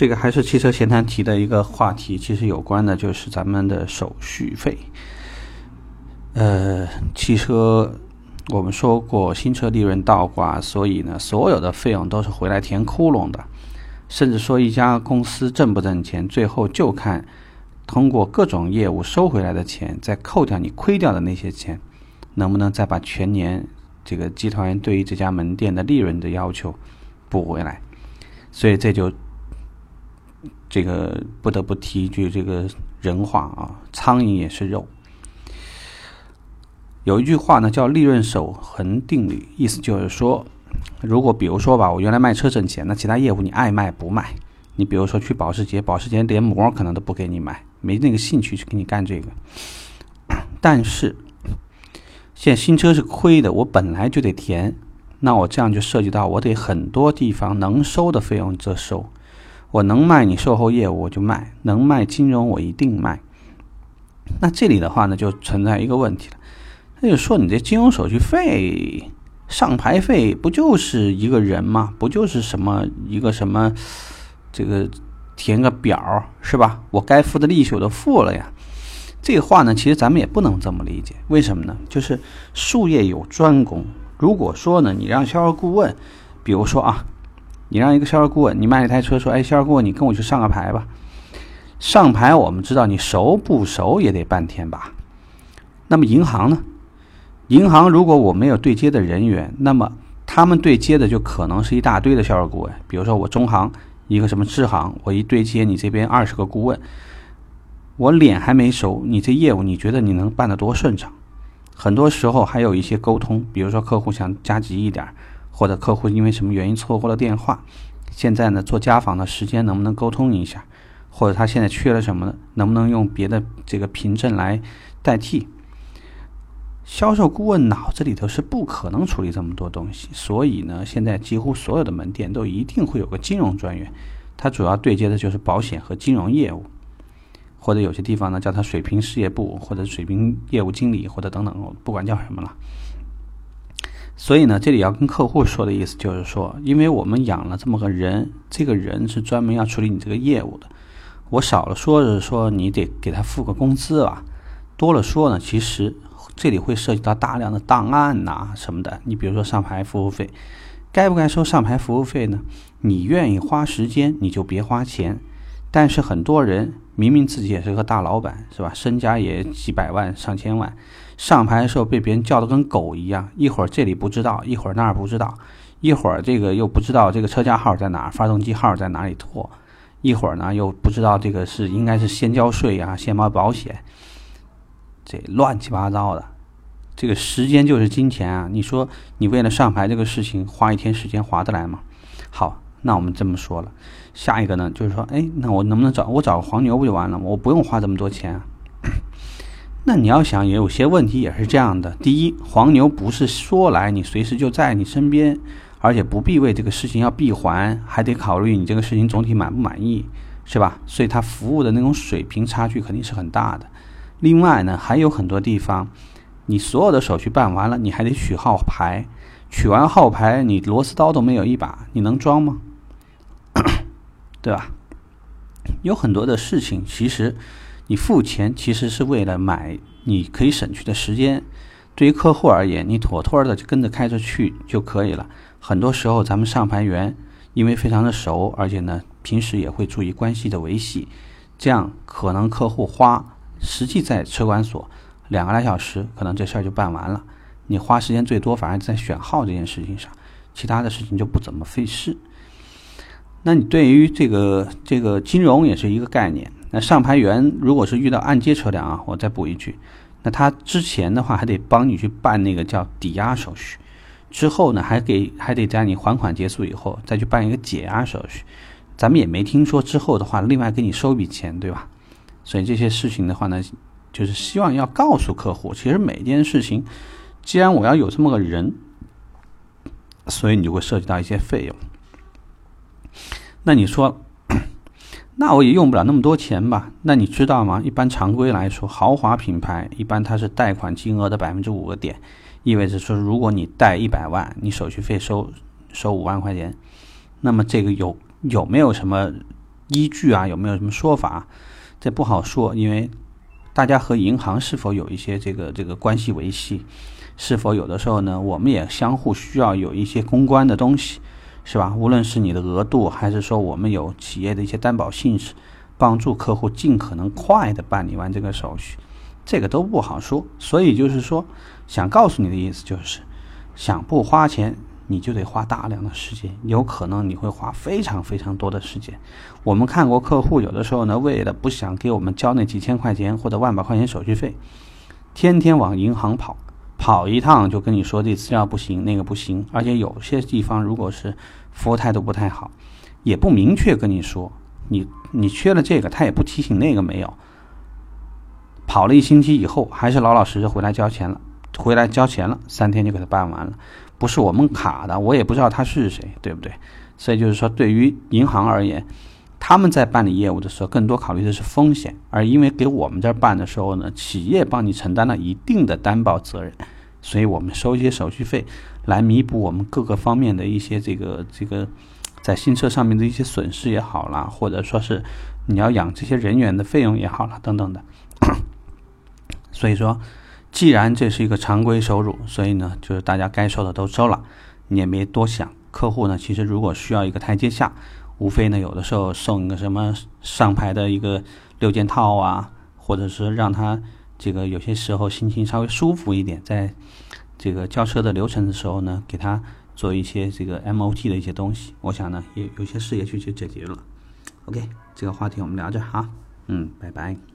这个还是汽车闲谈提的一个话题，其实有关的就是咱们的手续费。呃，汽车我们说过新车利润倒挂，所以呢，所有的费用都是回来填窟窿的。甚至说一家公司挣不挣钱，最后就看通过各种业务收回来的钱，再扣掉你亏掉的那些钱，能不能再把全年这个集团对于这家门店的利润的要求补回来？所以这就这个不得不提一句这个人话啊，苍蝇也是肉。有一句话呢，叫利润守恒定律，意思就是说。如果比如说吧，我原来卖车挣钱，那其他业务你爱卖不卖？你比如说去保时捷，保时捷连膜可能都不给你买，没那个兴趣去给你干这个。但是现在新车是亏的，我本来就得填，那我这样就涉及到我得很多地方能收的费用则收，我能卖你售后业务我就卖，能卖金融我一定卖。那这里的话呢，就存在一个问题了，那就说你这金融手续费。上牌费不就是一个人吗？不就是什么一个什么，这个填个表是吧？我该付的利息我都付了呀。这话呢，其实咱们也不能这么理解。为什么呢？就是术业有专攻。如果说呢，你让销售顾问，比如说啊，你让一个销售顾问，你卖一台车，说，哎，销售顾问，你跟我去上个牌吧。上牌我们知道，你熟不熟也得半天吧。那么银行呢？银行如果我没有对接的人员，那么他们对接的就可能是一大堆的销售顾问。比如说我中行一个什么支行，我一对接你这边二十个顾问，我脸还没熟，你这业务你觉得你能办得多顺畅？很多时候还有一些沟通，比如说客户想加急一点，或者客户因为什么原因错过了电话，现在呢做家访的时间能不能沟通一下？或者他现在缺了什么呢，能不能用别的这个凭证来代替？销售顾问脑子里头是不可能处理这么多东西，所以呢，现在几乎所有的门店都一定会有个金融专员，他主要对接的就是保险和金融业务，或者有些地方呢叫他水平事业部，或者水平业务经理，或者等等，不管叫什么了。所以呢，这里要跟客户说的意思就是说，因为我们养了这么个人，这个人是专门要处理你这个业务的，我少了说是说你得给他付个工资吧，多了说呢，其实。这里会涉及到大量的档案呐什么的，你比如说上牌服务费，该不该收上牌服务费呢？你愿意花时间，你就别花钱。但是很多人明明自己也是个大老板，是吧？身家也几百万、上千万，上牌的时候被别人叫的跟狗一样，一会儿这里不知道，一会儿那儿不知道，一会儿这个又不知道这个车架号在哪，发动机号在哪里拖，一会儿呢又不知道这个是应该是先交税呀，先买保险。这乱七八糟的，这个时间就是金钱啊！你说你为了上牌这个事情花一天时间划得来吗？好，那我们这么说了，下一个呢，就是说，哎，那我能不能找我找个黄牛不就完了吗？我不用花这么多钱。那你要想，也有些问题也是这样的。第一，黄牛不是说来你随时就在你身边，而且不必为这个事情要闭环，还得考虑你这个事情总体满不满意，是吧？所以他服务的那种水平差距肯定是很大的。另外呢，还有很多地方，你所有的手续办完了，你还得取号牌，取完号牌，你螺丝刀都没有一把，你能装吗？对吧？有很多的事情，其实你付钱其实是为了买你可以省去的时间。对于客户而言，你妥妥的就跟着开着去就可以了。很多时候，咱们上牌员因为非常的熟，而且呢，平时也会注意关系的维系，这样可能客户花。实际在车管所两个来小时，可能这事儿就办完了。你花时间最多，反而在选号这件事情上，其他的事情就不怎么费事。那你对于这个这个金融也是一个概念。那上牌员如果是遇到按揭车辆啊，我再补一句，那他之前的话还得帮你去办那个叫抵押手续，之后呢还给还得在你还款结束以后再去办一个解押手续。咱们也没听说之后的话另外给你收笔钱，对吧？所以这些事情的话呢，就是希望要告诉客户，其实每件事情，既然我要有这么个人，所以你就会涉及到一些费用。那你说，那我也用不了那么多钱吧？那你知道吗？一般常规来说，豪华品牌一般它是贷款金额的百分之五个点，意味着说，如果你贷一百万，你手续费收收五万块钱，那么这个有有没有什么？依据啊，有没有什么说法？这不好说，因为大家和银行是否有一些这个这个关系维系，是否有的时候呢，我们也相互需要有一些公关的东西，是吧？无论是你的额度，还是说我们有企业的一些担保性质，帮助客户尽可能快的办理完这个手续，这个都不好说。所以就是说，想告诉你的意思就是，想不花钱。你就得花大量的时间，有可能你会花非常非常多的时间。我们看过客户有的时候呢，为了不想给我们交那几千块钱或者万把块钱手续费，天天往银行跑，跑一趟就跟你说这资料不行，那个不行。而且有些地方如果是服务态度不太好，也不明确跟你说，你你缺了这个，他也不提醒那个没有。跑了一星期以后，还是老老实实回来交钱了，回来交钱了，三天就给他办完了。不是我们卡的，我也不知道他是谁，对不对？所以就是说，对于银行而言，他们在办理业务的时候，更多考虑的是风险。而因为给我们这儿办的时候呢，企业帮你承担了一定的担保责任，所以我们收一些手续费来弥补我们各个方面的一些这个这个在新车上面的一些损失也好啦，或者说是你要养这些人员的费用也好了，等等的。所以说。既然这是一个常规收入，所以呢，就是大家该收的都收了，你也没多想。客户呢，其实如果需要一个台阶下，无非呢，有的时候送一个什么上牌的一个六件套啊，或者是让他这个有些时候心情稍微舒服一点，在这个交车的流程的时候呢，给他做一些这个 MOT 的一些东西，我想呢，也有些事也去去解决了。OK，这个话题我们聊着哈，嗯，拜拜。